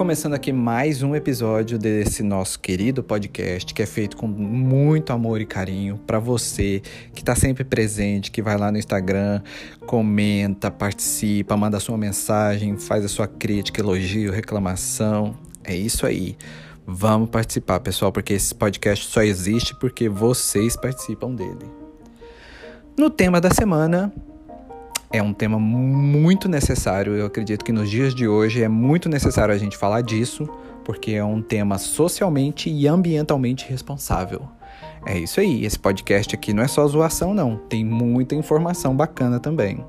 começando aqui mais um episódio desse nosso querido podcast que é feito com muito amor e carinho para você que está sempre presente, que vai lá no Instagram, comenta, participa, manda sua mensagem, faz a sua crítica, elogio, reclamação. É isso aí. Vamos participar, pessoal, porque esse podcast só existe porque vocês participam dele. No tema da semana, é um tema muito necessário. Eu acredito que nos dias de hoje é muito necessário a gente falar disso, porque é um tema socialmente e ambientalmente responsável. É isso aí, esse podcast aqui não é só zoação, não. Tem muita informação bacana também.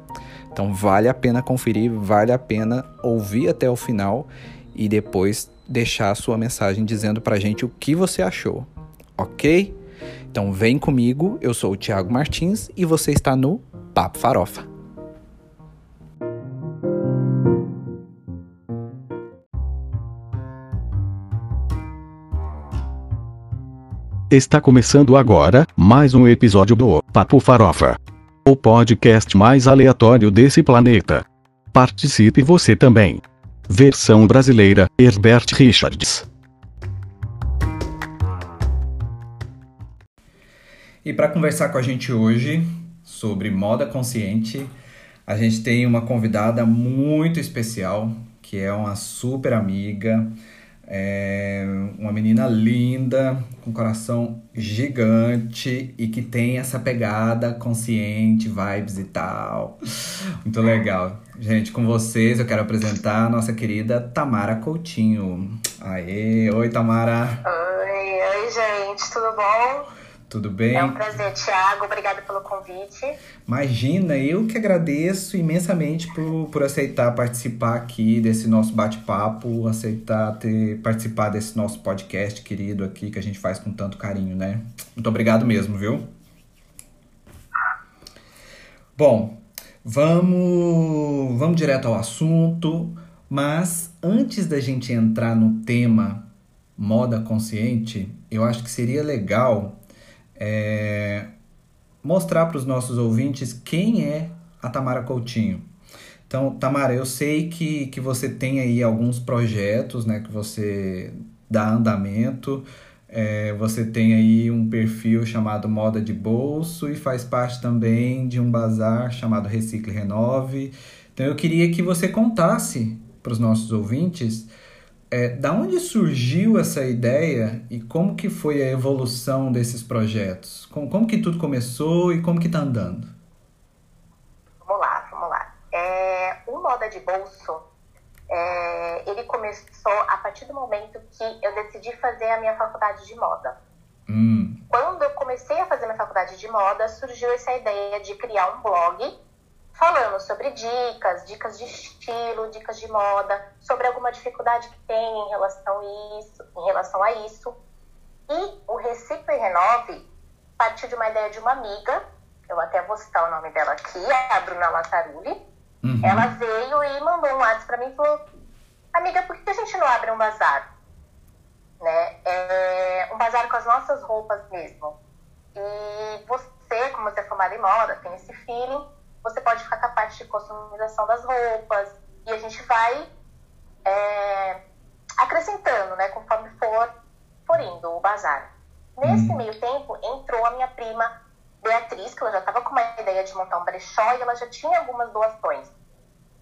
Então vale a pena conferir, vale a pena ouvir até o final e depois deixar a sua mensagem dizendo pra gente o que você achou, ok? Então vem comigo, eu sou o Thiago Martins e você está no Papo Farofa. Está começando agora mais um episódio do Papo Farofa. O podcast mais aleatório desse planeta. Participe você também. Versão brasileira, Herbert Richards. E para conversar com a gente hoje sobre moda consciente, a gente tem uma convidada muito especial, que é uma super amiga, é uma menina linda, com coração gigante e que tem essa pegada consciente, vibes e tal. Muito legal. Gente, com vocês eu quero apresentar a nossa querida Tamara Coutinho. Aê, oi Tamara. Oi, oi gente, tudo bom? Tudo bem? É um prazer, Thiago. Obrigada pelo convite. Imagina, eu que agradeço imensamente por, por aceitar participar aqui desse nosso bate-papo, aceitar ter participado desse nosso podcast querido aqui que a gente faz com tanto carinho, né? Muito obrigado mesmo, viu? Bom, vamos, vamos direto ao assunto, mas antes da gente entrar no tema moda consciente, eu acho que seria legal é, mostrar para os nossos ouvintes quem é a Tamara Coutinho. Então, Tamara, eu sei que, que você tem aí alguns projetos, né, que você dá andamento. É, você tem aí um perfil chamado Moda de Bolso e faz parte também de um bazar chamado Recicle Renove. Então, eu queria que você contasse para os nossos ouvintes é, da onde surgiu essa ideia e como que foi a evolução desses projetos? Como, como que tudo começou e como que está andando? Vamos lá, vamos lá. É, o Moda de Bolso, é, ele começou a partir do momento que eu decidi fazer a minha faculdade de moda. Hum. Quando eu comecei a fazer minha faculdade de moda, surgiu essa ideia de criar um blog falando sobre dicas, dicas de estilo, dicas de moda, sobre alguma dificuldade que tem em relação a isso, em relação a isso. E o Recicle Renove partiu de uma ideia de uma amiga, eu até vou citar o nome dela aqui, é a Bruna Latarulli. Uhum. Ela veio e mandou um WhatsApp para mim e falou: Amiga, por que a gente não abre um bazar? Né? É um bazar com as nossas roupas mesmo. E você, como você é formada em moda, tem esse feeling você pode ficar com a parte de customização das roupas e a gente vai é, acrescentando, né, conforme for, for indo o bazar. Nesse uhum. meio tempo, entrou a minha prima Beatriz, que ela já estava com uma ideia de montar um brechó e ela já tinha algumas doações.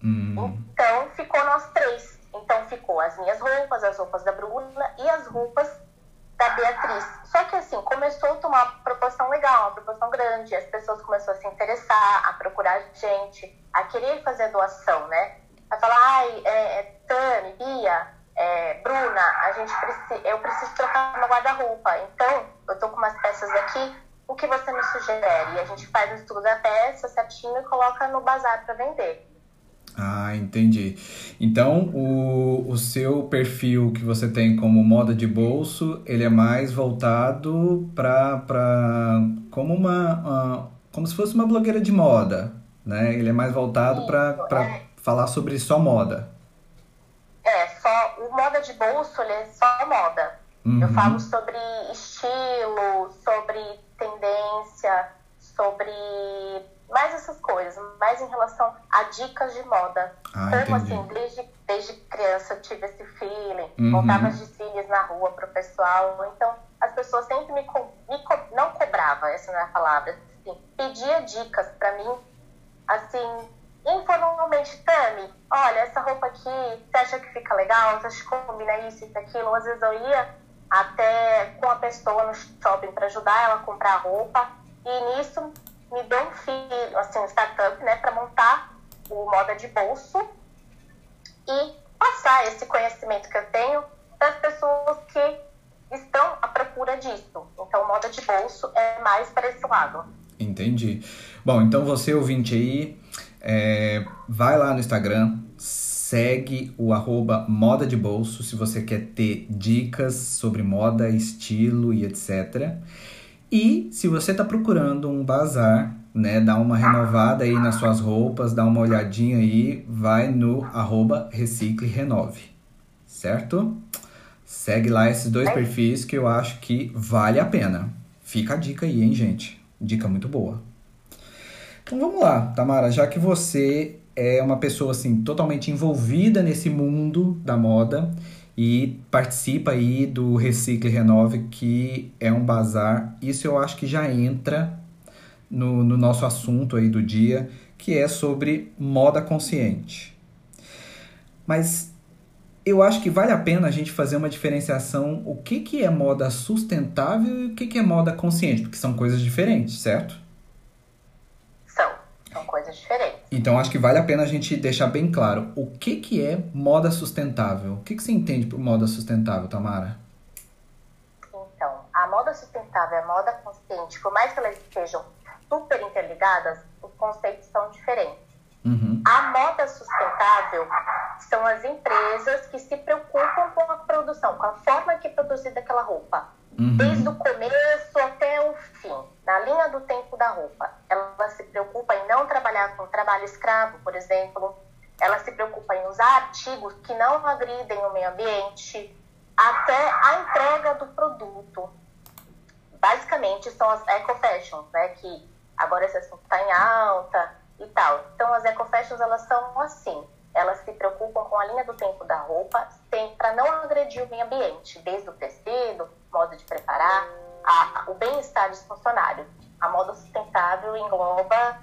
Uhum. Então, ficou nós três. Então, ficou as minhas roupas, as roupas da Bruna e as roupas Beatriz. Só que assim, começou a tomar uma proporção legal, uma proporção grande, as pessoas começaram a se interessar, a procurar gente, a querer fazer doação, né? A falar, ai, é, é, Tami, Bia, é, Bruna, a gente precisa, eu preciso trocar meu guarda-roupa. Então, eu tô com umas peças aqui, o que você me sugere? E a gente faz o estudo da peça certinho e coloca no bazar para vender. Ah, entendi. Então, o, o seu perfil que você tem como moda de bolso, ele é mais voltado para como uma, uh, como se fosse uma blogueira de moda, né? Ele é mais voltado para é. falar sobre só moda. É, só o moda de bolso, ele é só moda. Uhum. Eu falo sobre estilo, sobre tendência, sobre mais essas coisas, mais em relação a dicas de moda. Ah, assim, desde, desde criança eu tive esse feeling, Uhum. montava as desfiles na rua pro pessoal. Então, as pessoas sempre me, co- me co- não cobrava, essa não é a palavra, assim, pedia dicas pra mim, assim, informalmente, Tami, olha, essa roupa aqui, você acha que fica legal? Você acha que combina isso, isso, aquilo? Às vezes eu ia até com a pessoa no shopping para ajudar ela a comprar roupa e nisso me um filho, assim, um startup, né, para montar o moda de bolso e passar esse conhecimento que eu tenho para as pessoas que estão à procura disso. Então, moda de bolso é mais para esse lado. Entendi. Bom, então você ouvinte aí, é, vai lá no Instagram, segue o arroba moda de bolso se você quer ter dicas sobre moda, estilo e etc. E se você está procurando um bazar, né, dar uma renovada aí nas suas roupas, dá uma olhadinha aí, vai no arroba recicle renove, certo? Segue lá esses dois perfis que eu acho que vale a pena. Fica a dica aí, hein, gente? Dica muito boa. Então vamos lá, Tamara, já que você é uma pessoa assim totalmente envolvida nesse mundo da moda e participa aí do Recicle Renove, que é um bazar, isso eu acho que já entra no, no nosso assunto aí do dia, que é sobre moda consciente. Mas eu acho que vale a pena a gente fazer uma diferenciação o que, que é moda sustentável e o que, que é moda consciente, porque são coisas diferentes, certo? Coisas diferentes. Então acho que vale a pena a gente deixar bem claro o que, que é moda sustentável. O que, que você entende por moda sustentável, Tamara? Então, a moda sustentável e a moda consciente, por mais que elas estejam super interligadas, os conceitos são diferentes. Uhum. A moda sustentável são as empresas que se preocupam com a produção, com a forma que é produzida aquela roupa. Uhum. Desde o começo até o fim, na linha do tempo da roupa. Ela se preocupa em não trabalhar com trabalho escravo, por exemplo. Ela se preocupa em usar artigos que não agridem o meio ambiente, até a entrega do produto. Basicamente, são as eco-fashions, né? Que agora esse assunto está em alta e tal. Então, as eco-fashions, elas são assim. Elas se preocupam com a linha do tempo da roupa, para não agredir o meio ambiente, desde o tecido, modo de preparar, a, o bem-estar dos funcionários. A moda sustentável engloba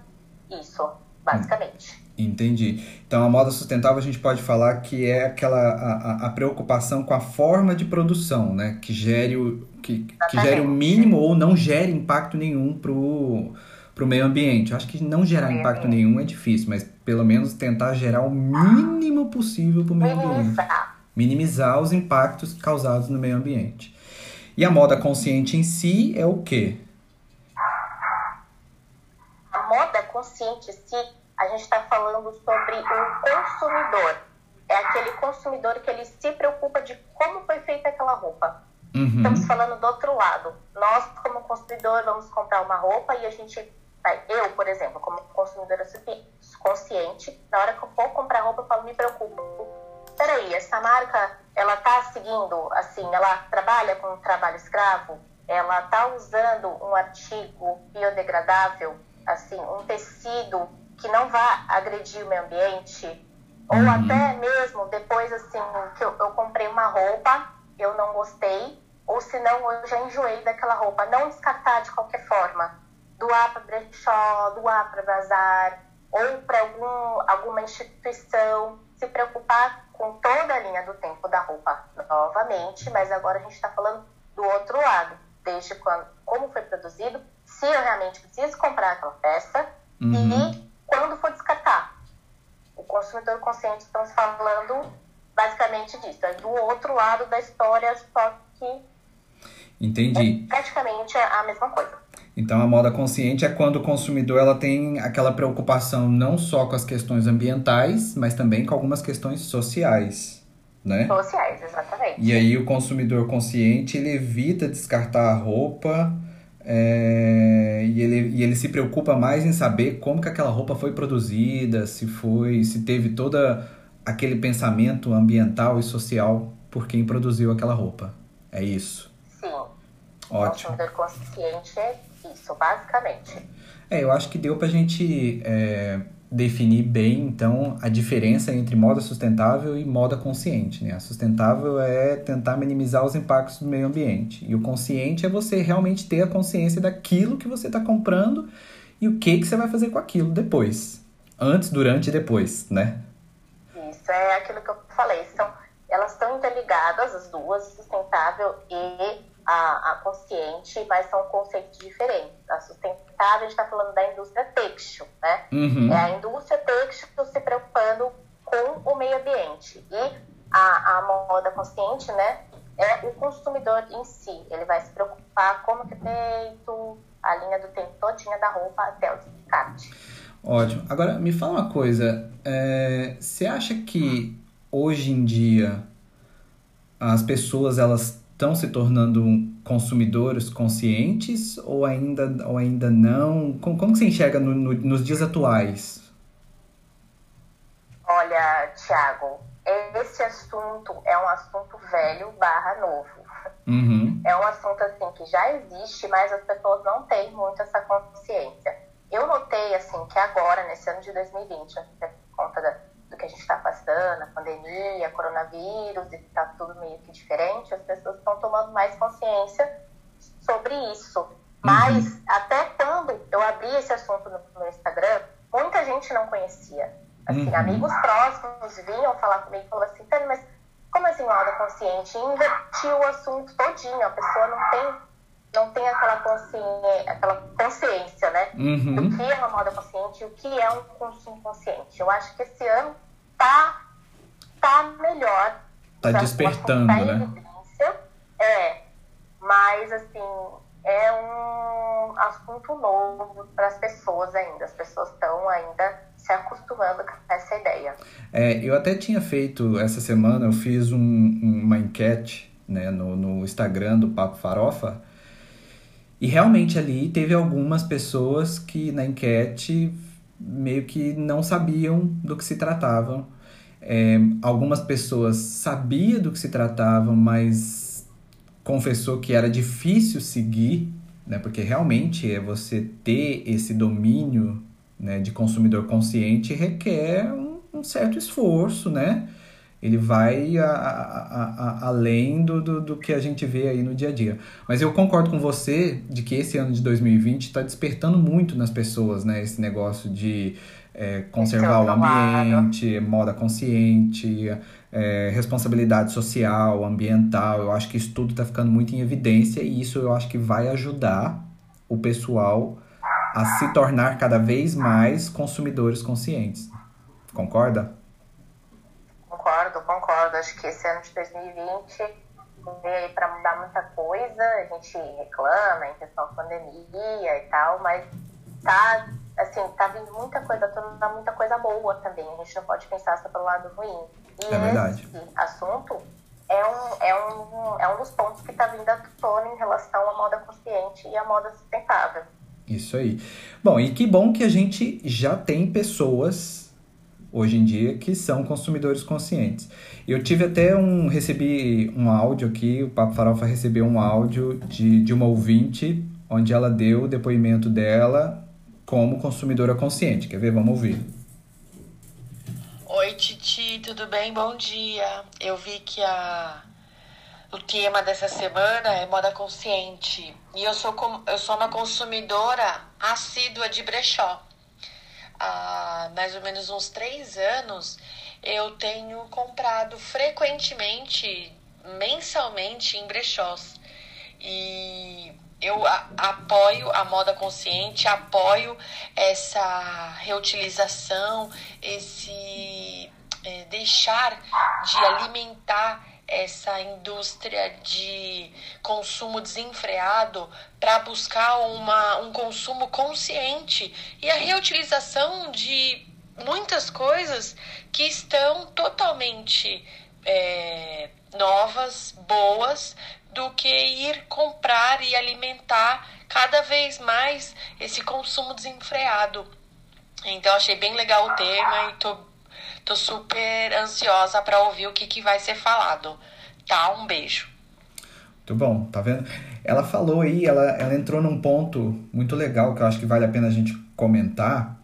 isso, basicamente. Entendi. Então, a moda sustentável a gente pode falar que é aquela a, a, preocupação com a forma de produção, né? Que gere o, que, que gere o mínimo ou não gere impacto nenhum pro, pro meio ambiente. Eu acho que não gerar impacto nenhum é difícil, mas pelo menos tentar gerar o mínimo possível pro meio ambiente. Minimizar. Os impactos causados no meio ambiente. E a moda consciente em si é o quê? A moda consciente em si, a gente está falando sobre o consumidor. É aquele consumidor que ele se preocupa de como foi feita aquela roupa. Uhum. Estamos falando do outro lado. Nós, como consumidor, vamos comprar uma roupa e a gente. Vai- Eu, por exemplo, como consumidora consciente, na hora que eu for comprar roupa, eu falo, me preocupo. Peraí, essa marca, ela tá seguindo, assim, ela trabalha com trabalho escravo? Ela tá usando um artigo biodegradável, assim, um tecido que não vá agredir o meio ambiente? Ou Uhum. até mesmo depois, assim, que eu, eu comprei uma roupa, eu não gostei, ou senão eu já enjoei daquela roupa. Não descartar de qualquer forma. Doar para brechó, doar para bazar, ou para algum, alguma instituição. Se preocupar com toda a linha do tempo da roupa novamente, mas agora a gente está falando do outro lado. Desde quando, como foi produzido, se eu realmente preciso comprar aquela peça Uhum. e quando for descartar. O consumidor consciente, estamos falando basicamente disso. É do outro lado da história, só que Entendi. é praticamente a mesma coisa. Então a moda consciente é quando o consumidor ela tem aquela preocupação não só com as questões ambientais, mas também com algumas questões sociais, né? Sociais, exatamente. E aí o consumidor consciente ele evita descartar a roupa é, e, ele, e ele se preocupa mais em saber como que aquela roupa foi produzida, se foi, se teve toda aquele pensamento ambiental e social por quem produziu aquela roupa. É isso. Sim, o Ótimo. consumidor consciente é Isso, basicamente. É, eu acho que deu pra gente é, definir bem, então, a diferença entre moda sustentável e moda consciente, né? A sustentável é tentar minimizar os impactos do meio ambiente. E o consciente é você realmente ter a consciência daquilo que você está comprando e o que, que você vai fazer com aquilo depois. Antes, durante e depois, né? Isso, é aquilo que eu falei. São, elas estão interligadas, as duas, sustentável e a, a consciente, mas são conceitos diferentes. A sustentável, a gente está falando da indústria têxtil, né? Uhum. É a indústria têxtil se preocupando com o meio ambiente. E a, a moda consciente, né? É o consumidor em si. Ele vai se preocupar como que é feito, a linha do tempo todinha da roupa até o descarte. Ótimo. Agora, me fala uma coisa. É, você acha que hoje em dia as pessoas elas estão se tornando consumidores conscientes ou ainda, ou ainda não? Como, como você enxerga no, no, nos dias atuais? Olha, Tiago, esse assunto é um assunto velho barra novo. Uhum. É um assunto assim que já existe, mas as pessoas não têm muito essa consciência. Eu notei assim que agora, nesse ano de 2020, por conta da, que a gente está passando, a pandemia, coronavírus, e está tudo meio que diferente, as pessoas estão tomando mais consciência sobre isso. Mas uhum. até quando eu abri esse assunto no, no Instagram, muita gente não conhecia. Assim, uhum. amigos próximos vinham falar comigo e falavam assim, mas como assim moda consciente? E invertiu o assunto todinho, a pessoa não tem não tem aquela consciência, aquela consciência, né? Uhum. Do que é uma moda consciente e o que é um consumo consciente. Eu acho que esse ano tá, tá melhor. Tá despertando, né? É, mas assim, é um assunto novo para as pessoas ainda. As pessoas estão ainda se acostumando com essa ideia. É, eu até tinha feito essa semana, eu fiz um, uma enquete né, no, no Instagram do Papo Farofa e realmente ali teve algumas pessoas que na enquete meio que não sabiam do que se tratava. É, algumas pessoas sabiam do que se tratava, mas confessou que era difícil seguir, né? Porque realmente é você ter esse domínio né, de consumidor consciente requer um, um certo esforço, né? Ele vai a, a, a, além do, do, do, que a gente vê aí no dia a dia. Mas eu concordo com você de que esse ano de 2020 está despertando muito nas pessoas, né? Esse negócio de é, conservar o ambiente, moda consciente, é, responsabilidade social, ambiental. Eu acho que isso tudo está ficando muito em evidência e isso eu acho que vai ajudar o pessoal a se tornar cada vez mais consumidores conscientes. Concorda? Concordo. Acho que esse ano de 2020 veio aí para mudar muita coisa. A gente reclama em questão da pandemia e tal, mas tá, assim, tá vindo muita coisa, tá muita coisa boa também. A gente não pode pensar só pelo lado ruim. E é verdade. esse assunto é um, é, um, é um dos pontos que está vindo à tona em relação à moda consciente e à moda sustentável. Isso aí. Bom, e que bom que a gente já tem pessoas hoje em dia que são consumidores conscientes. Eu tive até um recebi um áudio aqui, o Papo Farofa recebeu um áudio de, de uma ouvinte onde ela deu o depoimento dela como consumidora consciente. Quer ver? Vamos ouvir. Oi, Titi, tudo bem? Bom dia. Eu vi que a o tema dessa semana é moda consciente. E eu sou, eu sou uma consumidora assídua de brechó há mais ou menos uns três anos, eu tenho comprado frequentemente, mensalmente, em brechós. E eu apoio a moda consciente, apoio essa reutilização, esse é, deixar de alimentar essa indústria de consumo desenfreado para buscar uma, um consumo consciente e a reutilização de muitas coisas que estão totalmente é, novas, boas, do que ir comprar e alimentar cada vez mais esse consumo desenfreado. Então achei bem legal o tema e tô Tô super ansiosa para ouvir o que, que vai ser falado. Tá? Um beijo. Muito bom, tá vendo? ela falou aí, ela, ela entrou num ponto muito legal que eu acho que vale a pena a gente comentar,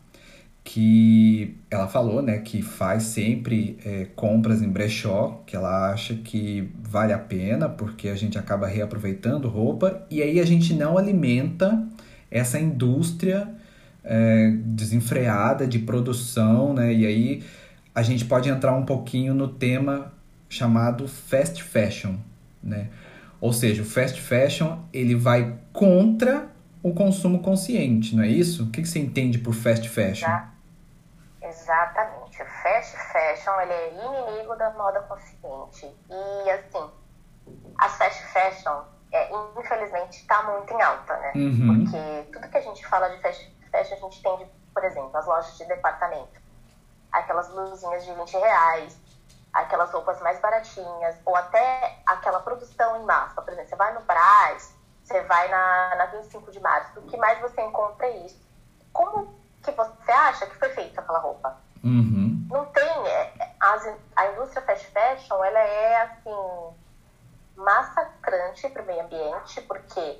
que ela falou, né, que faz sempre é, compras em brechó, que ela acha que vale a pena, porque a gente acaba reaproveitando roupa, e aí a gente não alimenta essa indústria é, desenfreada de produção, né, e aí a gente pode entrar um pouquinho no tema chamado fast fashion, né, ou seja, o fast fashion ele vai contra o consumo consciente, não é isso? O que, você entende por fast fashion? Exatamente. O fast fashion ele é inimigo da moda consciente. E assim, a fast fashion, é, infelizmente, está muito em alta, né? Uhum. Porque tudo que a gente fala de fast fashion, a gente tem, por exemplo, as lojas de departamento. Aquelas blusinhas de 20 reais, aquelas roupas mais baratinhas, ou até aquela produção em massa. Por exemplo, você vai no Brás, você vai na, na 25 de março, o que mais você encontra é isso. Como que você acha que foi feita aquela roupa? Uhum. Não tem. É, as, a indústria fast fashion, ela é assim massacrante para o meio ambiente, porque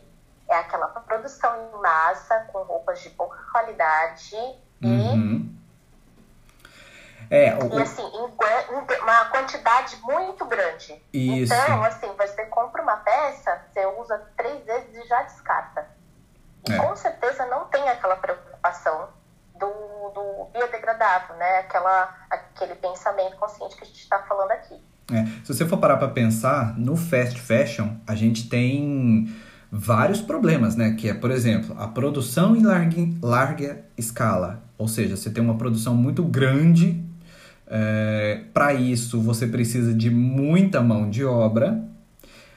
é aquela produção em massa com roupas de pouca qualidade uhum. e é, o... E assim, em, uma quantidade muito grande. Isso. Então, assim, você compra uma peça, você usa três vezes e já descarta. E é. com certeza não tem aquela preocupação do, do biodegradável, né? Aquela, aquele pensamento consciente que a gente está falando aqui. É. Se você for parar para pensar, no fast fashion, a gente tem vários problemas, né? Que é, por exemplo, a produção em larga, larga escala. Ou seja, você tem uma produção muito grande. É, para isso, você precisa de muita mão de obra.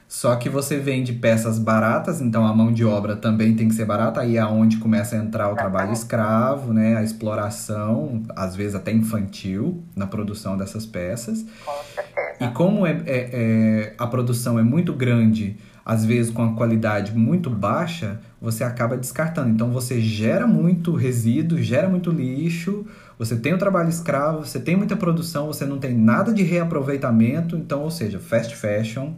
Só que você vende peças baratas, então a mão de obra também tem que ser barata, aí é onde começa a entrar o trabalho escravo, né? A exploração, às vezes até infantil, na produção dessas peças. Com certeza. E como é, é, é, a produção é muito grande, às vezes com a qualidade muito baixa, você acaba descartando. Então você gera muito resíduo, gera muito lixo, você tem o trabalho escravo, você tem muita produção, você não tem nada de reaproveitamento. Então, ou seja, fast fashion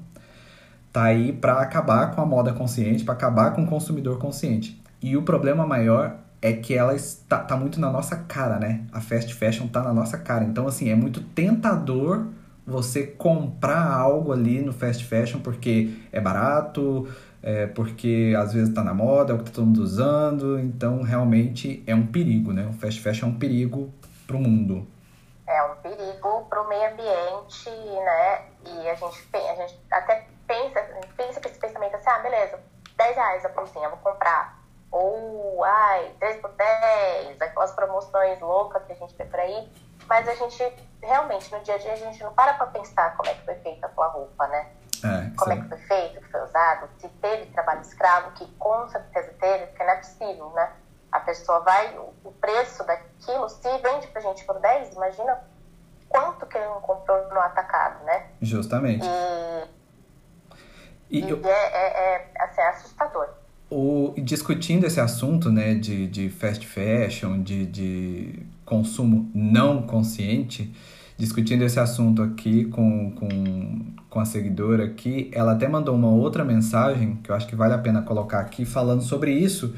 tá aí para acabar com a moda consciente, para acabar com o consumidor consciente. E o problema maior é que ela está tá muito na nossa cara, né? A fast fashion tá na nossa cara. Então, assim, é muito tentador você comprar algo ali no fast fashion porque é barato, é porque às vezes tá na moda, é o que tá todo mundo usando. Então, realmente é um perigo, né? O fast fashion é um perigo pro mundo. É um perigo pro meio ambiente, né? E a gente, a gente até pensa, pensa com esse pensamento assim, ah, beleza, 10 reais a blusinha, vou comprar. Ou, ai, 3 por 10, aquelas promoções loucas que a gente vê por aí. Mas a gente, realmente, no dia a dia, a gente não para pra pensar como é que foi feita aquela roupa, né? É, como é que foi feito, que foi usado, se teve trabalho escravo, que com certeza teve, porque não é possível, né? A pessoa vai, o preço daquilo, se vende pra gente por 10, imagina quanto que ele não comprou no atacado, né? Justamente. E e, e eu... é, é, é, assim, é assustador. O, discutindo esse assunto né, de, de fast fashion, de, de consumo não consciente, discutindo esse assunto aqui com, com, com a seguidora aqui, ela até mandou uma outra mensagem que eu acho que vale a pena colocar aqui, falando sobre isso,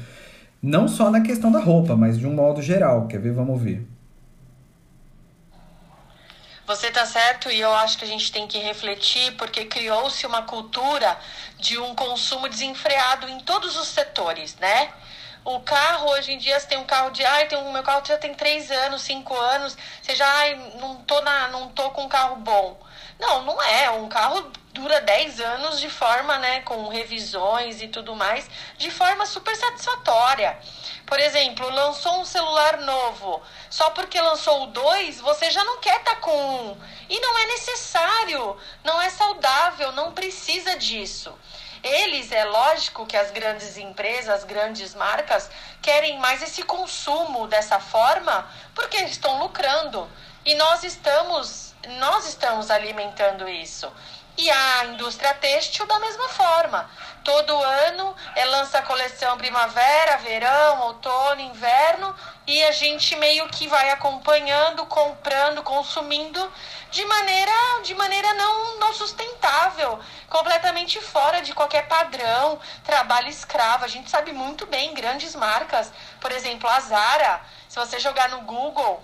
não só na questão da roupa, mas de um modo geral. Quer ver? Vamos ver. Você está certo e eu acho que a gente tem que refletir porque criou-se uma cultura de um consumo desenfreado em todos os setores, né? O carro, hoje em dia, você tem um carro de. Ai, tem um, meu carro já tem três anos, cinco anos. Você já, ai, não tô, na, não tô com um carro bom. Não, não é. Um carro dura 10 anos de forma, né, com revisões e tudo mais, de forma super satisfatória. Por exemplo, lançou um celular novo. Só porque lançou o 2, você já não quer tá com um. E não é necessário, não é saudável, não precisa disso. Eles, é lógico que as grandes empresas, as grandes marcas, querem mais esse consumo dessa forma porque estão lucrando. E nós estamos, nós estamos alimentando isso. E a indústria têxtil da mesma forma. Todo ano é, lança a coleção primavera, verão, outono, inverno e a gente meio que vai acompanhando, comprando, consumindo de maneira, de maneira não, não sustentável, completamente fora de qualquer padrão, trabalho escravo. A gente sabe muito bem grandes marcas, por exemplo, a Zara. Se você jogar no Google,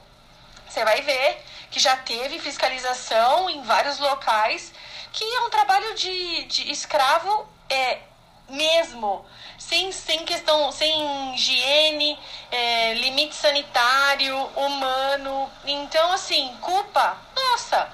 você vai ver que já teve fiscalização em vários locais, que é um trabalho de, de escravo é, mesmo, sem, sem questão, sem higiene, é, limite sanitário, humano. Então, assim, culpa, nossa.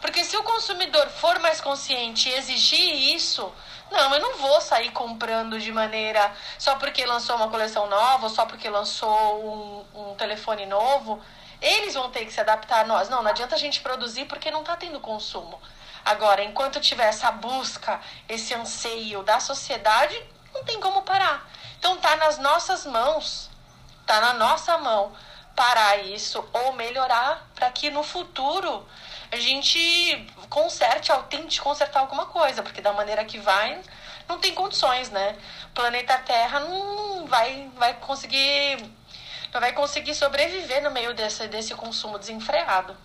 Porque se o consumidor for mais consciente e exigir isso, não, eu não vou sair comprando de maneira só porque lançou uma coleção nova, só porque lançou um, um telefone novo. Eles vão ter que se adaptar a nós. Não, não adianta a gente produzir porque não está tendo consumo. Agora, enquanto tiver essa busca, esse anseio da sociedade, não tem como parar. Então tá nas nossas mãos, tá na nossa mão parar isso ou melhorar para que no futuro a gente conserte, tente consertar alguma coisa, porque da maneira que vai, não tem condições, né? O planeta Terra não vai, vai conseguir não vai conseguir sobreviver no meio desse, desse consumo desenfreado.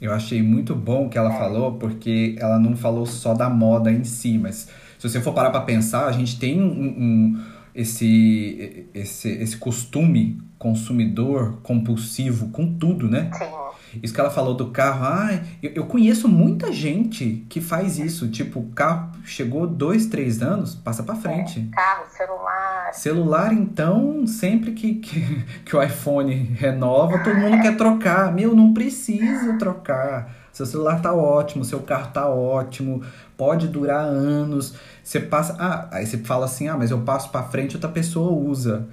Eu achei muito bom o que ela falou, porque ela não falou só da moda em si, mas se você for parar para pensar, a gente tem um, um, esse, esse, esse costume consumidor compulsivo com tudo, né? Sim. Isso que ela falou do carro, ah, eu, eu conheço muita gente que faz isso. Tipo, carro chegou dois, três anos, passa para frente. É, carro, celular. Celular, então, sempre que, que, que o iPhone renova, todo mundo quer trocar. Meu, não precisa trocar. Seu celular tá ótimo, seu carro tá ótimo, pode durar anos. Você passa. Ah, aí você fala assim: ah, mas eu passo para frente, outra pessoa usa.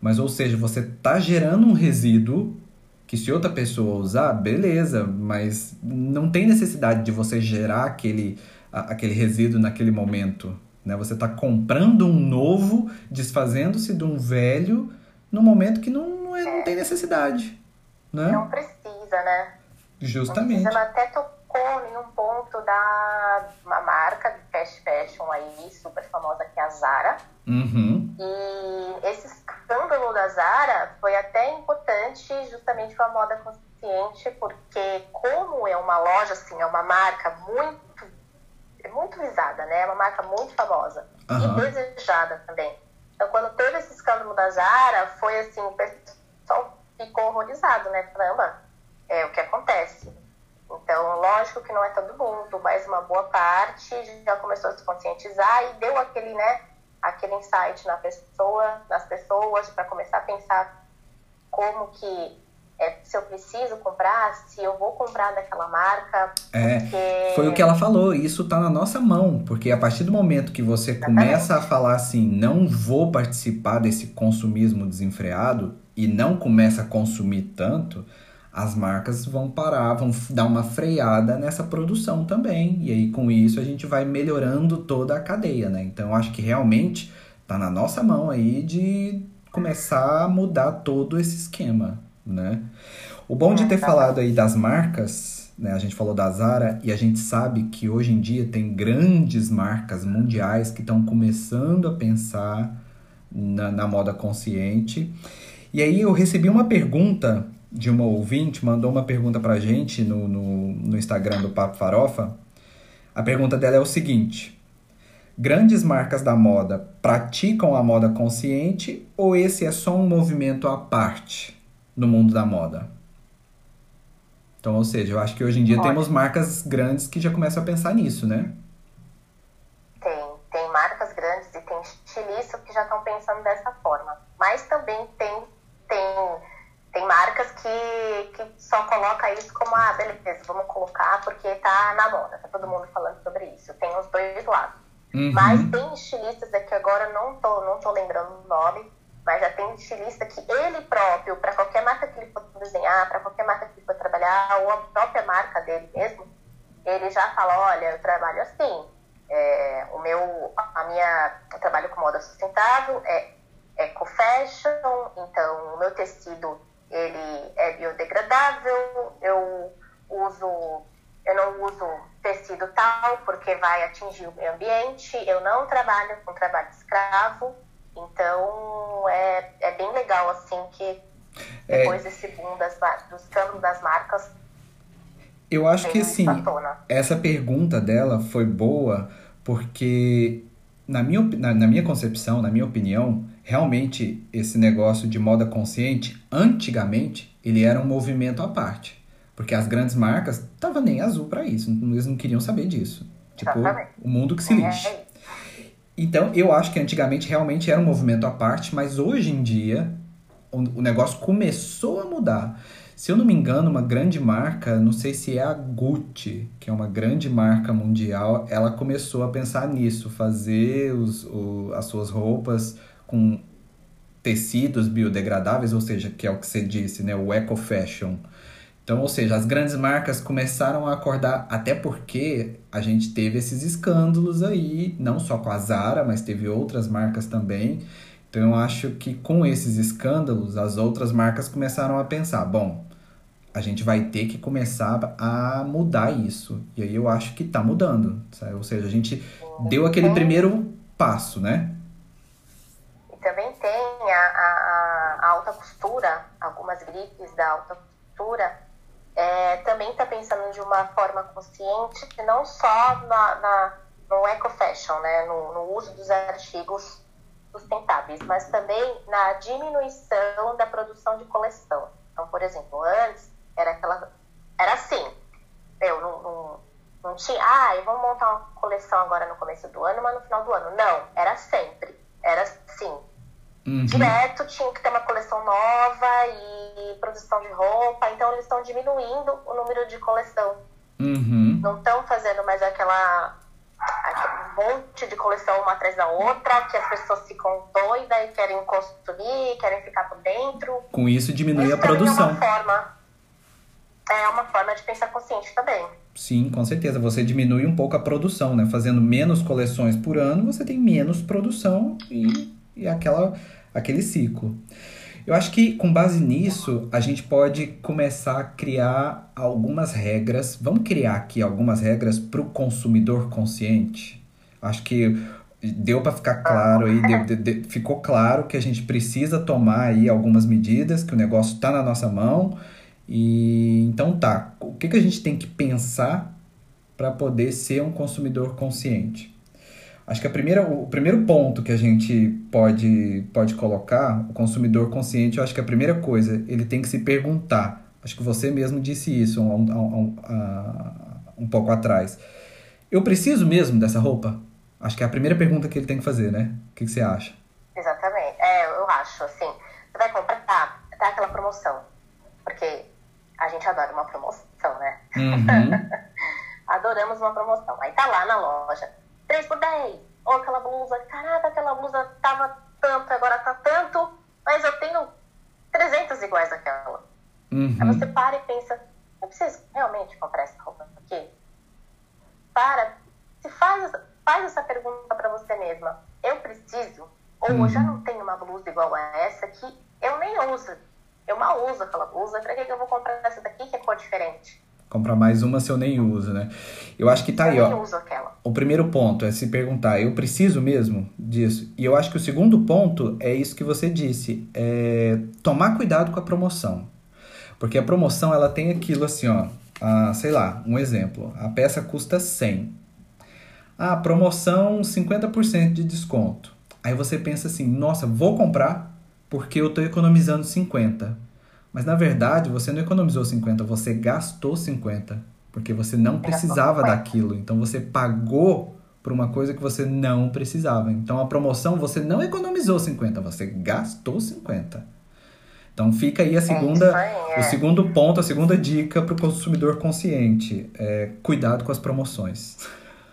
Mas, ou seja, você tá gerando um resíduo que se outra pessoa usar, beleza, mas não tem necessidade de você gerar aquele, aquele resíduo naquele momento. Né? Você está comprando um novo, desfazendo-se de um velho, no momento que não, não, é, não tem necessidade. Né? Não precisa, né? Justamente. Ela até tocou em um ponto da uma marca de fast fashion aí, super famosa, que é a Zara. Uhum. E esse escândalo da Zara foi até importante justamente para a moda consciente, porque como é uma loja, assim, é uma marca muito, muito visada, né? É uma marca muito famosa uhum. e desejada também. Então, quando teve esse escândalo da Zara, foi assim, o pessoal ficou horrorizado, né? Caramba, é o que acontece. Então, lógico que não é todo mundo, mas uma boa parte já começou a se conscientizar e deu aquele, né, aquele insight na pessoa, nas pessoas, para começar a pensar como que é, se eu preciso comprar, se eu vou comprar daquela marca. É, porque... foi o que ela falou, isso tá na nossa mão, porque a partir do momento que você Exatamente. começa a falar assim, não vou participar desse consumismo desenfreado e não começa a consumir tanto, as marcas vão parar, vão dar uma freada nessa produção também. E aí, com isso, a gente vai melhorando toda a cadeia, né? Então, eu acho que realmente tá na nossa mão aí de começar a mudar todo esse esquema, né? O bom de ter falado aí das marcas, né? A gente falou da Zara e a gente sabe que hoje em dia tem grandes marcas mundiais que estão começando a pensar na, na moda consciente. E aí eu recebi uma pergunta de uma ouvinte, mandou uma pergunta pra gente no, no, no Instagram do Papo Farofa. A pergunta dela é o seguinte: Grandes marcas da moda praticam a moda consciente ou esse é só um movimento à parte no mundo da moda? Então, ou seja, eu acho que hoje em dia Olha, temos marcas grandes que já começam a pensar nisso, né? Tem, tem marcas grandes e tem estilistas que já estão pensando dessa forma. Mas também tem, tem tem marcas que, que só coloca isso como, ah, beleza, vamos colocar porque tá na moda, tá todo mundo falando sobre isso. Tem os dois lados. Uhum. Mas tem estilistas aqui agora, não tô, não tô lembrando o nome, mas já tem estilista que ele próprio, para qualquer marca que ele for desenhar, para qualquer marca que ele for trabalhar, ou a própria marca dele mesmo, ele já fala, olha, eu trabalho assim, é, o meu, a minha, eu trabalho com moda sustentável, é eco-fashion, então o meu tecido ele é biodegradável, eu uso, eu não uso tecido tal, porque vai atingir o meio ambiente. Eu não trabalho com trabalho escravo, então é, é bem legal, assim, que é. Depois é... desse boom das, do escândalo das marcas. Eu acho que, assim, essa pergunta dela foi boa porque, na minha, na, na minha concepção, na minha opinião, realmente esse negócio de moda consciente, antigamente, ele era um movimento à parte. Porque as grandes marcas estavam nem azul para isso, eles não queriam saber disso. Tipo, Exatamente. o mundo que se é lixe. É então, eu acho que antigamente realmente era um movimento à parte, mas hoje em dia o, negócio começou a mudar. Se eu não me engano, uma grande marca, não sei se é a Gucci, que é uma grande marca mundial, ela começou a pensar nisso, fazer os, o, as suas roupas com tecidos biodegradáveis, ou seja, que é o que você disse, né, o eco fashion. Então, ou seja, as grandes marcas começaram a acordar, até porque a gente teve esses escândalos aí, não só com a Zara, mas teve outras marcas também. Então, eu acho que com esses escândalos, as outras marcas começaram a pensar: bom, a gente vai ter que começar a mudar isso. E aí eu acho que está mudando. Sabe? Ou seja, a gente deu aquele primeiro passo, né? E também tem a, a, a alta costura, algumas gripes da alta costura é, também está pensando de uma forma consciente, não só na, na no eco fashion, né, no, no, uso dos artigos sustentáveis, mas também na diminuição da produção de coleção. Então, por exemplo, antes era aquela, era assim, eu não, não, não tinha, ah, eu vou montar uma coleção agora no começo do ano, mas no final do ano. Não, era sempre, era assim, Uhum. Direto tinha que ter uma coleção nova e produção de roupa, então eles estão diminuindo o número de coleção. Uhum. Não estão fazendo mais aquela monte de coleção uma atrás da outra, que as pessoas ficam doidas e querem consumir, querem ficar por dentro. Com isso diminui isso a produção. É uma forma, é uma forma de pensar consciente também. Sim, com certeza. Você diminui um pouco a produção, né? Fazendo menos coleções por ano, você tem menos produção e e aquela, aquele ciclo. Eu acho que com base nisso a gente pode começar a criar algumas regras. Vamos criar aqui algumas regras para o consumidor consciente. Acho que deu para ficar claro aí, deu, de, de, ficou claro que a gente precisa tomar aí algumas medidas, que o negócio está na nossa mão. E então tá, o que, que a gente tem que pensar para poder ser um consumidor consciente? Acho que a primeira, o primeiro ponto que a gente pode, pode colocar, o consumidor consciente, eu acho que a primeira coisa, ele tem que se perguntar. Acho que você mesmo disse isso um, um, um, um pouco atrás. Eu preciso mesmo dessa roupa? Acho que é a primeira pergunta que ele tem que fazer, né? O que, que você acha? Exatamente. É, eu acho, assim. Você vai comprar, tá, tá aquela promoção. Porque a gente adora uma promoção, né? Uhum. Adoramos uma promoção. Aí tá lá na loja 3 por 10. Ou aquela blusa, caraca, aquela blusa tava tanto, agora tá tanto, mas eu tenho 300 iguais daquela. Uhum. Aí você para e pensa, eu preciso realmente comprar essa roupa aqui? Para, se faz, faz essa pergunta para você mesma. Eu preciso? Ou eu já não tenho uma blusa igual a essa que eu nem uso. Eu mal uso aquela blusa, pra que eu vou comprar essa daqui que é cor diferente? comprar mais uma se eu nem uso, né? Eu acho que tá aí, ó. O primeiro ponto é se perguntar, eu preciso mesmo disso? E eu acho que o segundo ponto é isso que você disse, é tomar cuidado com a promoção. Porque a promoção, ela tem aquilo assim, ó, a, sei lá, um exemplo, a peça custa 100. Ah, promoção 50% de desconto. Aí você pensa assim, nossa, vou comprar porque eu tô economizando 50 mas na verdade, você não economizou 50, você gastou 50, porque você não precisava daquilo. Então você pagou por uma coisa que você não precisava. Então a promoção você não economizou 50, você gastou 50. Então fica aí a segunda, é aí, é. o segundo ponto, a segunda dica para o consumidor consciente: é, cuidado com as promoções.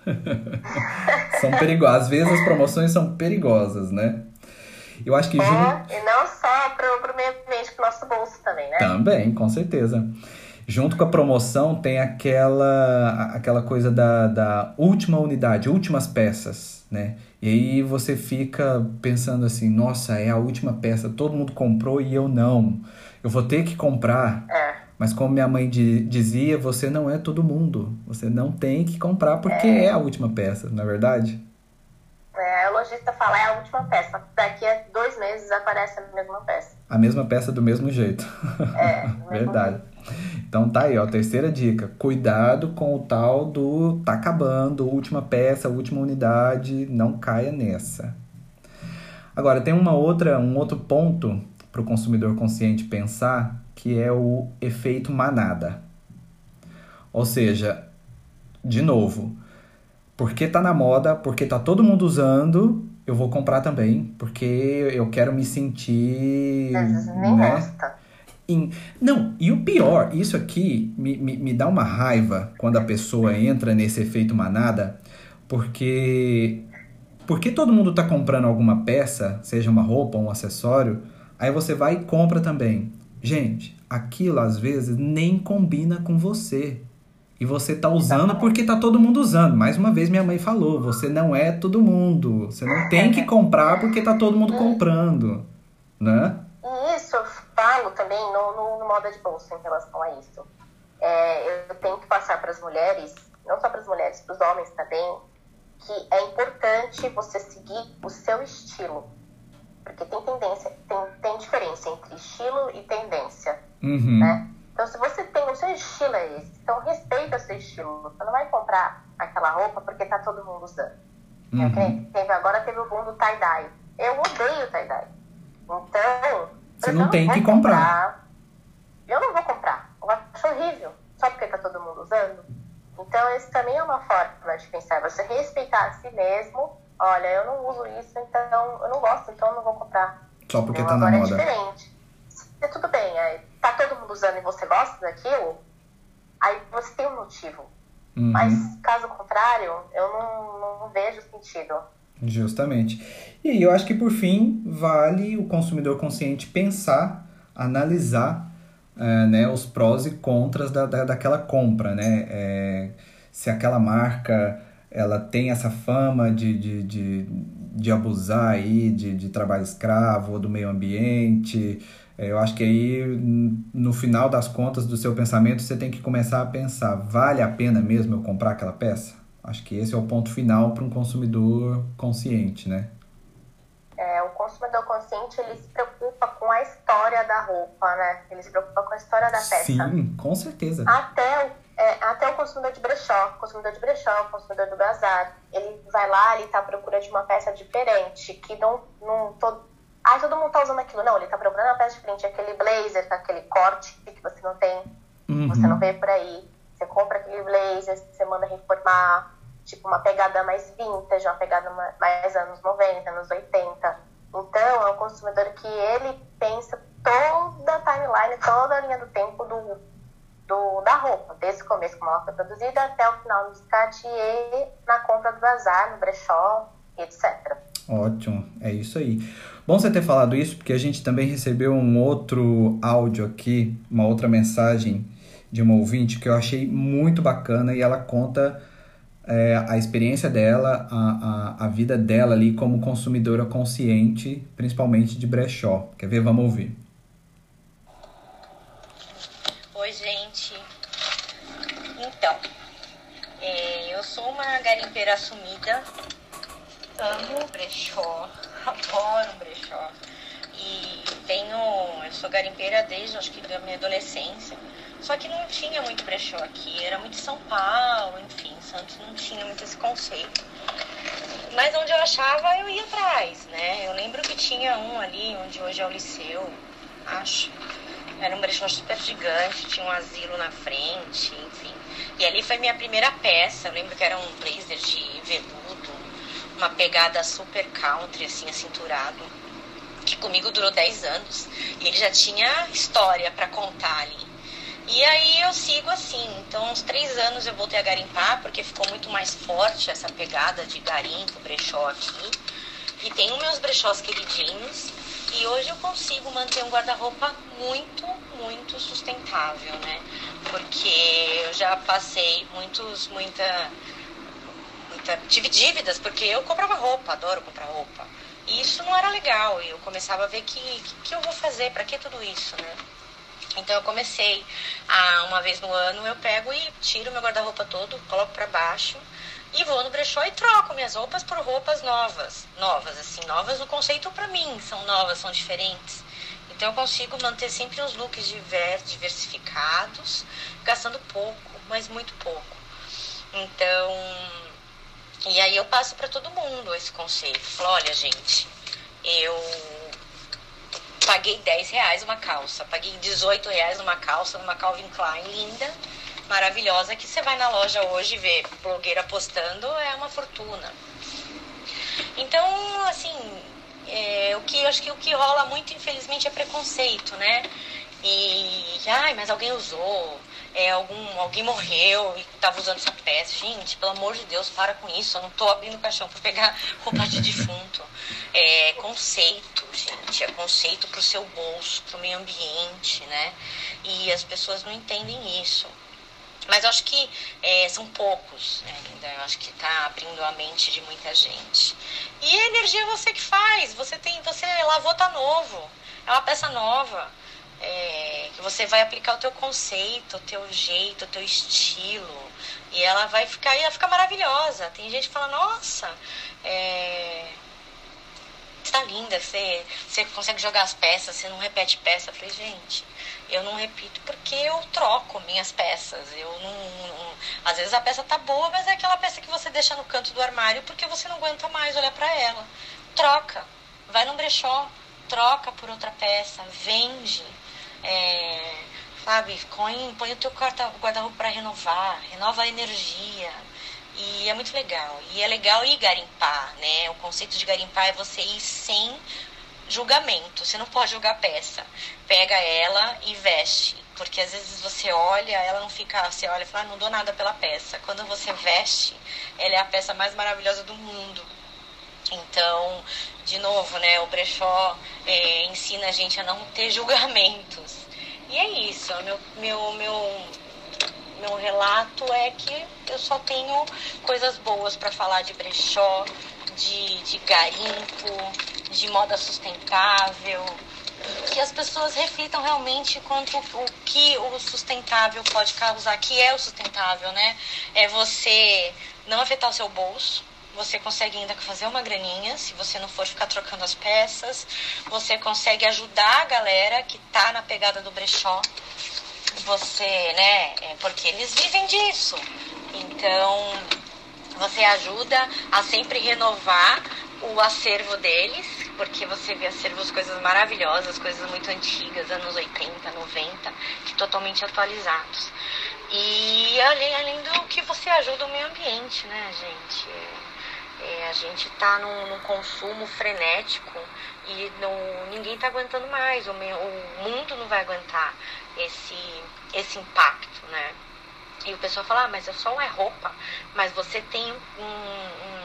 são perigosas. Às vezes as promoções são perigosas, né? Eu acho que é, junto... e não só para o meio ambiente, para o nosso bolso também, né? Também, com certeza. Junto com a promoção tem aquela, aquela coisa da, da última unidade, últimas peças, né? E aí você fica pensando assim, nossa, é a última peça, todo mundo comprou e eu não. Eu vou ter que comprar. É. Mas como minha mãe dizia, você não é todo mundo. Você não tem que comprar porque é, é a última peça, não é verdade? É, o lojista fala, é a última peça. Daqui a dois meses aparece a mesma peça. A mesma peça do mesmo jeito. É, verdade. Então tá aí, ó, terceira dica. Cuidado com o tal do tá acabando, última peça, última unidade, não caia nessa. Agora, tem uma outra, um outro ponto para o consumidor consciente pensar, que é o efeito manada. Ou seja, de novo, porque tá na moda, porque tá todo mundo usando, eu vou comprar também, porque eu quero me sentir. Né? Em... Não, e o pior, isso aqui me, me, me dá uma raiva quando a pessoa entra nesse efeito manada, porque porque todo mundo está comprando alguma peça, seja uma roupa, um acessório, aí você vai e compra também. Gente, aquilo às vezes nem combina com você. E você tá usando porque tá todo mundo usando. Mais uma vez minha mãe falou, você não é todo mundo. Você não tem que comprar porque tá todo mundo comprando, né? E isso eu falo também no, no, no moda de bolsa em relação a isso. É, eu tenho que passar para as mulheres, não só para as mulheres, para os homens também, que é importante você seguir o seu estilo. Porque tem tendência, tem, tem diferença entre estilo e tendência, uhum. né? Então, se você tem o seu estilo é esse, então respeita o seu estilo. Você não vai comprar aquela roupa porque tá todo mundo usando. Uhum. Teve, agora teve o boom do tie-dye. Eu odeio tie-dye. Então, você não, não tem que comprar. comprar. Eu não vou comprar. Eu acho horrível. Só porque tá todo mundo usando. Então, esse também é uma forma de pensar. Você respeitar a si mesmo. Olha, eu não uso isso, então eu não gosto, então eu não vou comprar. Só porque então, tá na moda. é diferente. Tudo bem, aí tá todo mundo usando e você gosta daquilo, aí você tem um motivo. Uhum. Mas, caso contrário, eu não, não vejo sentido. Justamente. E eu acho que, por fim, vale o consumidor consciente pensar, analisar é, né, os prós e contras da, da, daquela compra, né? É, se aquela marca ela tem essa fama de, de, de, de abusar aí de, de trabalho escravo ou do meio ambiente, eu acho que aí, no final das contas do seu pensamento, você tem que começar a pensar: vale a pena mesmo eu comprar aquela peça? Acho que esse é o ponto final para um consumidor consciente, né? É, o consumidor consciente ele se preocupa com a história da roupa, né? Ele se preocupa com a história da peça. Sim, com certeza. Até o, é, até o consumidor de brechó, consumidor de brechó, consumidor do bazar, ele vai lá, ele está à procura de uma peça diferente, que não, não todo, ah, todo mundo tá usando aquilo. Não, ele tá procurando uma peça diferente, aquele blazer, aquele corte que você não tem, uhum. você não vê por aí. Você compra aquele blazer, você manda reformar, tipo uma pegada mais vintage, uma pegada mais anos 90, anos 80. Então, é um consumidor que ele pensa toda a timeline, toda a linha do tempo do, do, da roupa, desde o começo como ela foi produzida até o final no descarte e na compra do bazar, no brechó, etc. Ótimo, é isso aí. Bom você ter falado isso, porque a gente também recebeu um outro áudio aqui, uma outra mensagem de uma ouvinte que eu achei muito bacana e ela conta é, a experiência dela, a, a, a vida dela ali como consumidora consciente, principalmente de brechó. Quer ver? Vamos ouvir. Oi, gente. Então, é, eu sou uma garimpeira assumida amo brechó, adoro brechó. E tenho, eu sou garimpeira desde acho que da minha adolescência. Só que não tinha muito brechó aqui, era muito São Paulo, enfim, Santos não tinha muito esse conceito. Mas onde eu achava, eu ia atrás, né? Eu lembro que tinha um ali, onde hoje é o Liceu, acho. Era um brechó super gigante, tinha um asilo na frente, enfim. E ali foi minha primeira peça, eu lembro que era um blazer de veludo, uma pegada super country, assim, acinturado, que comigo durou 10 anos. E ele já tinha história para contar ali. E aí eu sigo assim. Então, uns três anos eu voltei a garimpar, porque ficou muito mais forte essa pegada de garimpo, brechó aqui. E tenho meus brechós queridinhos. E hoje eu consigo manter um guarda-roupa muito, muito sustentável, né? Porque eu já passei muitos, muita tive dívidas, porque eu comprava roupa, adoro comprar roupa. E isso não era legal. E eu começava a ver que que, que eu vou fazer, para que tudo isso, né? Então eu comecei a uma vez no ano eu pego e tiro meu guarda-roupa todo, coloco para baixo e vou no brechó e troco minhas roupas por roupas novas, novas assim, novas no conceito para mim, são novas, são diferentes. Então eu consigo manter sempre uns looks diversificados, gastando pouco, mas muito pouco. Então, e aí eu passo para todo mundo esse conceito. Falo, olha, gente, eu paguei 10 reais uma calça, paguei 18 reais numa calça, numa Calvin Klein linda, maravilhosa, que você vai na loja hoje e vê blogueira postando, é uma fortuna. Então, assim, é, o que acho que o que rola muito, infelizmente, é preconceito, né? E, ai, mas alguém usou, é, algum, alguém morreu e estava usando essa peça. Gente, pelo amor de Deus, para com isso. Eu não estou abrindo o caixão para pegar roupa de defunto. É conceito, gente. É conceito para o seu bolso, para o meio ambiente, né? E as pessoas não entendem isso. Mas eu acho que é, são poucos ainda. Eu acho que está abrindo a mente de muita gente. E a energia é você que faz. Você tem, você lavou, tá novo. É uma peça nova. É, que você vai aplicar o teu conceito, o teu jeito, o teu estilo. E ela vai ficar, ela fica maravilhosa. Tem gente que fala, nossa, é, está linda, você, você consegue jogar as peças, você não repete peça. Eu falei, gente, eu não repito porque eu troco minhas peças. Eu não, não, às vezes a peça tá boa, mas é aquela peça que você deixa no canto do armário porque você não aguenta mais olhar para ela. Troca, vai num brechó, troca por outra peça, vende. É, sabe, põe, põe o teu guarda-roupa para renovar, renova a energia. E é muito legal. E é legal ir garimpar, né? O conceito de garimpar é você ir sem julgamento. Você não pode julgar a peça. Pega ela e veste. Porque às vezes você olha, ela não fica. Você olha e fala, ah, não dou nada pela peça. Quando você veste, ela é a peça mais maravilhosa do mundo. Então, de novo, né? O brechó é, ensina a gente a não ter julgamentos. E é isso. Meu, meu, meu meu relato é que eu só tenho coisas boas para falar de brechó, de, de garimpo, de moda sustentável, que as pessoas reflitam realmente quanto o que o sustentável pode causar, que é o sustentável, né? É você não afetar o seu bolso, você consegue ainda fazer uma graninha, se você não for ficar trocando as peças, você consegue ajudar a galera que tá na pegada do brechó, você, né? É porque eles vivem disso. Então, você ajuda a sempre renovar o acervo deles, porque você vê acervos, coisas maravilhosas, coisas muito antigas, anos 80, 90, que totalmente atualizados. E além, além do que você ajuda o meio ambiente, né, gente? É, a gente está num, num, consumo frenético e não, ninguém está aguentando mais, o, o mundo não vai aguentar esse, esse impacto, né? E o pessoal fala, ah, mas é só é roupa, mas você tem um, um,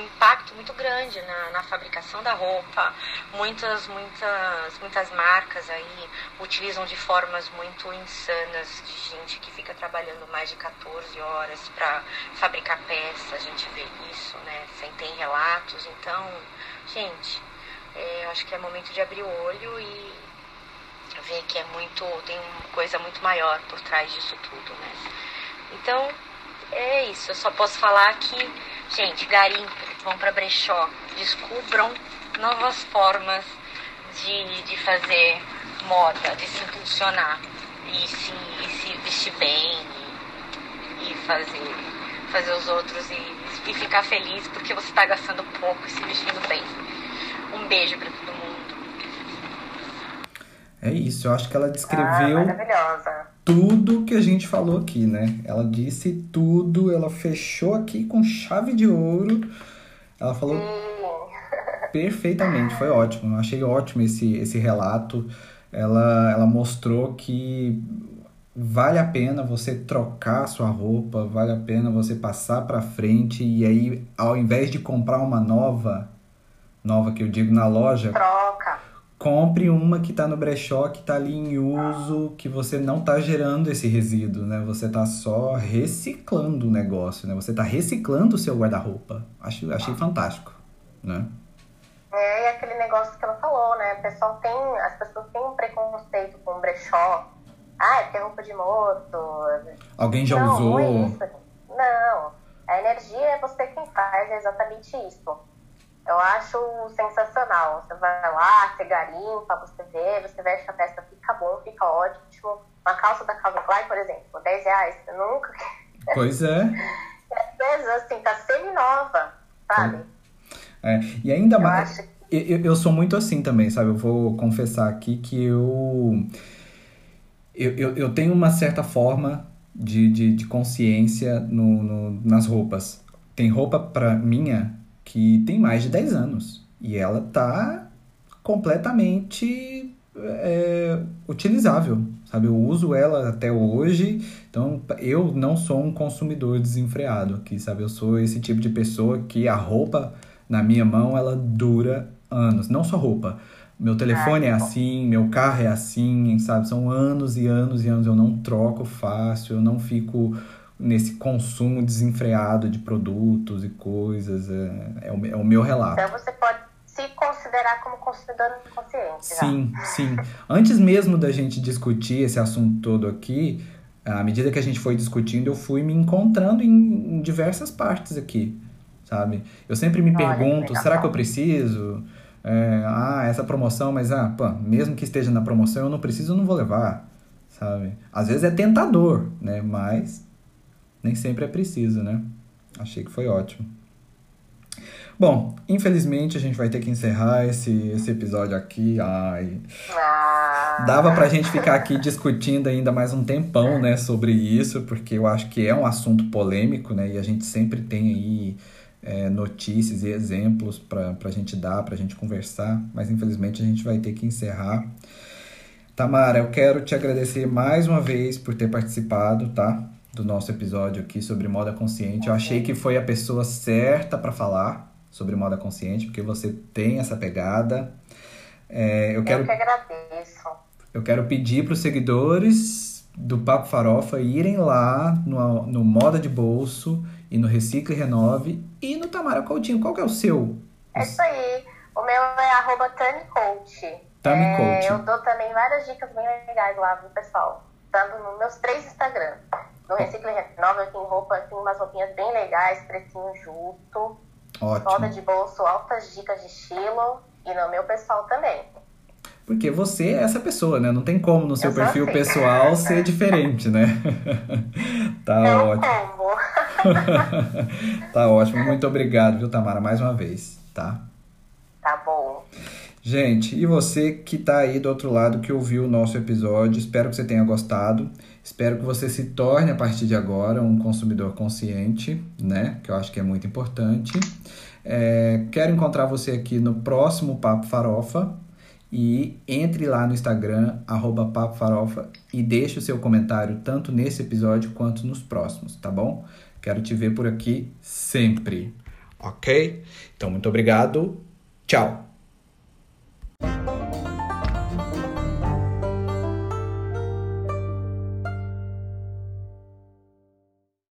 impacto muito grande na, na, fabricação da roupa. Muitas, muitas, muitas marcas aí utilizam de formas muito insanas de gente que fica trabalhando mais de 14 horas para fabricar peças. A gente vê isso, né? Sem tem relatos. Então, gente, é, acho que é momento de abrir o olho e ver que é muito, tem uma coisa muito maior por trás disso tudo, né? Então, é isso. Eu só posso falar que, gente, garimpo, vão para brechó, descubram novas formas de, de fazer moda, de se impulsionar e se, e se vestir bem e, e, fazer, fazer os outros e, e ficar feliz porque você está gastando pouco e se vestindo bem. Um beijo para todo mundo. É isso, eu acho que ela descreveu ah, tudo que a gente falou aqui, né? Ela disse tudo, ela fechou aqui com chave de ouro. Ela falou perfeitamente, foi ótimo. Eu achei ótimo esse, esse relato. Ela, ela mostrou que vale a pena você trocar sua roupa, vale a pena você passar para frente e aí ao invés de comprar uma nova, nova que eu digo na loja, compre uma que está no brechó, que está ali em uso, que você não está gerando esse resíduo, né? Você está só reciclando o negócio, né? Você está reciclando o seu guarda-roupa. Achei, achei fantástico, né? É, e aquele negócio que ela falou, né? O pessoal tem, as pessoas têm um preconceito com o brechó, Ah, é é roupa de morto. Alguém já não, usou? Não, é isso. não, a energia é você quem faz, é exatamente isso. Eu acho sensacional. Você vai lá, você garimpa, você vê, você veste a peça, fica bom, fica ótimo. Uma calça da Calvin Klein, por exemplo, 10 reais, você nunca. Pois é. Às vezes, assim, tá semi-nova, sabe? É, e ainda Eu mais. acho Eu, eu sou muito assim também, sabe? Eu vou confessar aqui que eu. Eu, eu, eu tenho uma certa forma de, de, de consciência no, no- nas roupas. Tem roupa pra minha que tem mais de 10 anos. E ela tá completamente é, utilizável, sabe? Eu uso ela até hoje, então eu não sou um consumidor desenfreado aqui, sabe? Eu sou esse tipo de pessoa que a roupa na minha mão ela dura anos, não só roupa. Meu telefone é bom. assim, meu carro é assim, sabe? São anos e anos e anos. Eu não troco fácil, eu não fico nesse consumo desenfreado de produtos e coisas. É, é o, é o meu relato. Então você pode se considerar como consumidor consciente. já. Sim, sim. Antes mesmo da gente discutir esse assunto todo aqui, à medida que a gente foi discutindo, eu fui me encontrando em, em diversas partes aqui, sabe? Eu sempre me Olha, pergunto, será que eu preciso? É, ah, essa promoção, mas ah, pô, mesmo que esteja na promoção, eu não preciso, eu não vou levar, sabe? Às vezes é tentador, né? Mas nem sempre é preciso, né? Achei que foi ótimo. Bom, infelizmente a gente vai ter que encerrar esse, esse episódio aqui. Ai, Dava pra gente ficar aqui discutindo ainda mais um tempão, né, sobre isso, porque eu acho que é um assunto polêmico, né, e a gente sempre tem aí é, notícias e exemplos pra, pra gente dar, pra gente conversar, mas infelizmente a gente vai ter que encerrar. Tamara, eu quero te agradecer mais uma vez por ter participado, tá? Do nosso episódio aqui sobre moda consciente. Eu achei que foi a pessoa certa pra falar sobre moda consciente, porque você tem essa pegada. É, eu quero Eu que agradeço. eu quero pedir para os seguidores do Papo Farofa irem lá no, no Moda de Bolso e no Recicle Renove e no Tamara Coutinho. Qual que é o seu? É isso aí. O meu é arroba TamiCoach. Tami É. Eu dou também várias dicas bem legais lá pro pessoal. Tanto nos meus três Instagram. No Recicle Renova eu tenho roupa, tenho umas roupinhas bem legais, precinho justo. Moda Ótimo. de bolso, altas dicas de estilo. E no meu pessoal também. Porque você é essa pessoa, né? Não tem como no seu Eu perfil assim. pessoal ser diferente, né? tá É um ótimo. combo. tá ótimo. Muito obrigado, viu, Tamara, mais uma vez, tá? Tá bom. Gente, e você que tá aí do outro lado que ouviu o nosso episódio, espero que você tenha gostado. Espero que você se torne a partir de agora um consumidor consciente, né? Que eu acho que é muito importante. É, quero encontrar você aqui no próximo Papo Farofa e entre lá no Instagram, arroba Papo Farofa e deixe o seu comentário tanto nesse episódio quanto nos próximos, tá bom? Quero te ver por aqui sempre, ok? Então, muito obrigado. Tchau!